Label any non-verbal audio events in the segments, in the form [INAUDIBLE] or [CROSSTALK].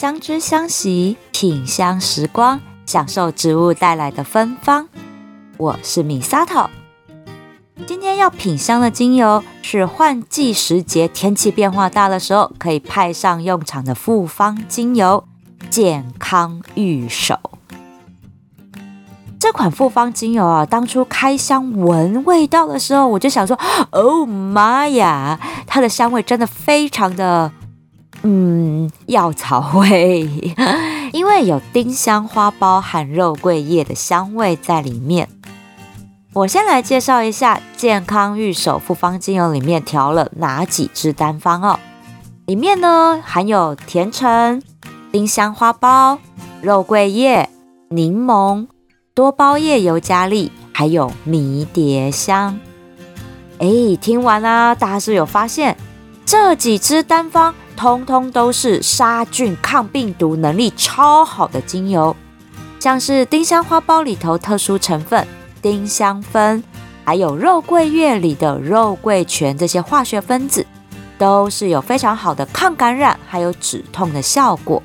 相知相惜，品香时光，享受植物带来的芬芳。我是米萨头，今天要品香的精油是换季时节、天气变化大的时候可以派上用场的复方精油——健康御手。这款复方精油啊，当初开箱闻味道的时候，我就想说：“ [GASPS] 哦妈呀，它的香味真的非常的……”嗯，药草味，[LAUGHS] 因为有丁香花苞和肉桂叶的香味在里面。我先来介绍一下健康御手复方精油里面调了哪几支单方哦。里面呢含有甜橙、丁香花苞、肉桂叶、柠檬、多包叶尤加利，还有迷迭香。哎，听完啦，大家是有发现这几支单方？通通都是杀菌抗病毒能力超好的精油，像是丁香花苞里头特殊成分丁香酚，还有肉桂叶里的肉桂醛这些化学分子，都是有非常好的抗感染还有止痛的效果。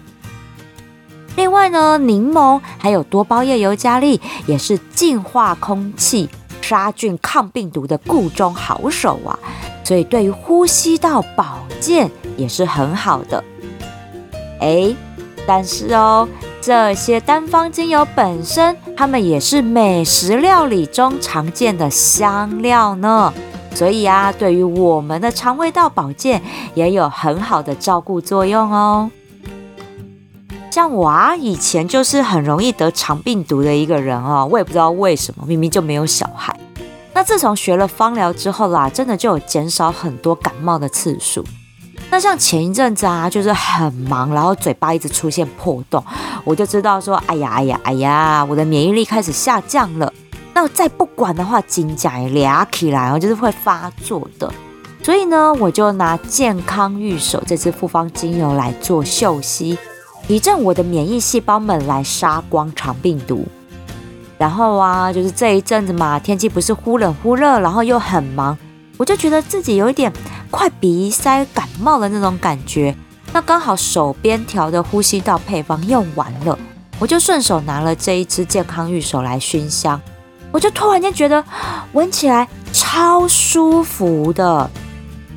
另外呢，柠檬还有多包叶尤加利也是净化空气、杀菌抗病毒的固中好手啊。所以对于呼吸道保健也是很好的。哎，但是哦，这些单方精油本身，它们也是美食料理中常见的香料呢。所以啊，对于我们的肠胃道保健也有很好的照顾作用哦。像我啊，以前就是很容易得肠病毒的一个人哦，我也不知道为什么，明明就没有小孩。那自从学了芳疗之后啦，真的就有减少很多感冒的次数。那像前一阵子啊，就是很忙，然后嘴巴一直出现破洞，我就知道说，哎呀，哎呀，哎呀，我的免疫力开始下降了。那再不管的话，紧甲也俩起来然后，就是会发作的。所以呢，我就拿健康御手这支复方精油来做嗅吸，提振我的免疫细胞们来杀光肠病毒。然后啊，就是这一阵子嘛，天气不是忽冷忽热，然后又很忙，我就觉得自己有一点快鼻塞感冒的那种感觉。那刚好手边调的呼吸道配方用完了，我就顺手拿了这一支健康玉手来熏香，我就突然间觉得闻起来超舒服的。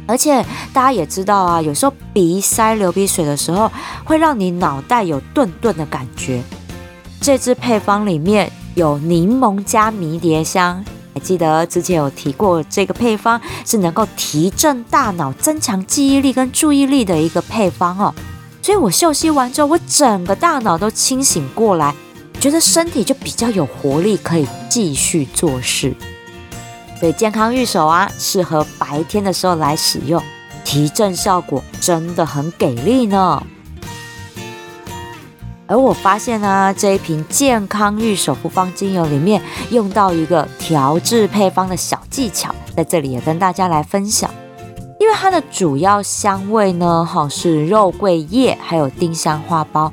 而且大家也知道啊，有时候鼻塞流鼻水的时候，会让你脑袋有顿顿的感觉。这支配方里面。有柠檬加迷迭香，还记得之前有提过，这个配方是能够提振大脑、增强记忆力跟注意力的一个配方哦。所以我嗅吸完之后，我整个大脑都清醒过来，觉得身体就比较有活力，可以继续做事。所以健康御手啊，适合白天的时候来使用，提振效果真的很给力呢。而我发现呢，这一瓶健康玉手复方精油里面用到一个调制配方的小技巧，在这里也跟大家来分享。因为它的主要香味呢，哈是肉桂叶还有丁香花苞，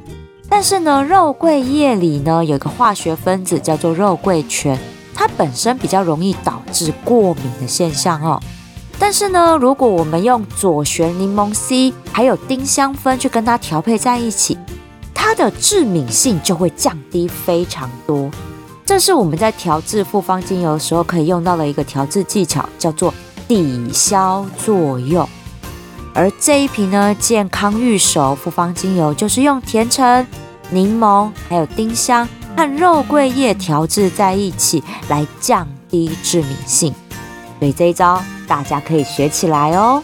但是呢，肉桂叶里呢有一个化学分子叫做肉桂醛，它本身比较容易导致过敏的现象哦。但是呢，如果我们用左旋柠檬 C 还有丁香酚去跟它调配在一起。它的致敏性就会降低非常多，这是我们在调制复方精油的时候可以用到的一个调制技巧，叫做抵消作用。而这一瓶呢，健康御手复方精油就是用甜橙、柠檬还有丁香和肉桂叶调制在一起来降低致敏性，所以这一招大家可以学起来哦。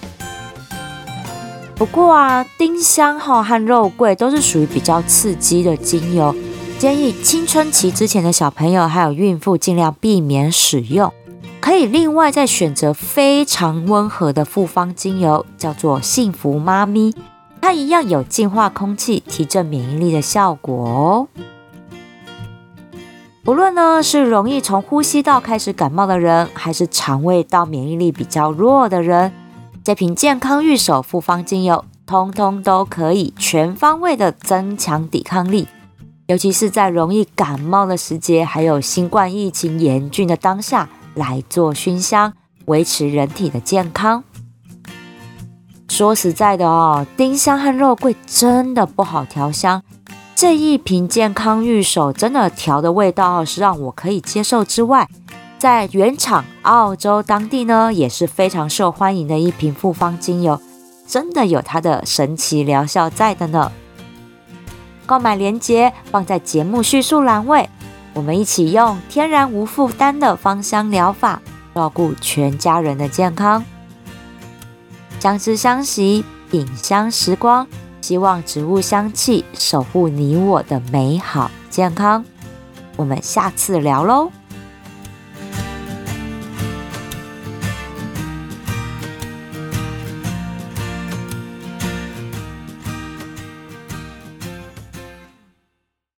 不过啊，丁香哈和肉桂都是属于比较刺激的精油，建议青春期之前的小朋友还有孕妇尽量避免使用。可以另外再选择非常温和的复方精油，叫做幸福妈咪，它一样有净化空气、提振免疫力的效果哦。不论呢是容易从呼吸道开始感冒的人，还是肠胃道免疫力比较弱的人。这瓶健康御手复方精油，通通都可以全方位的增强抵抗力，尤其是在容易感冒的时节，还有新冠疫情严峻的当下来做熏香，维持人体的健康。说实在的哦，丁香和肉桂真的不好调香。这一瓶健康御守真的调的味道是让我可以接受之外，在原厂澳洲当地呢也是非常受欢迎的一瓶复方精油，真的有它的神奇疗效在的呢。购买链接放在节目叙述栏位，我们一起用天然无负担的芳香疗法，照顾全家人的健康。相知相惜，品香时光，希望植物香气守护你我的美好健康。我们下次聊喽。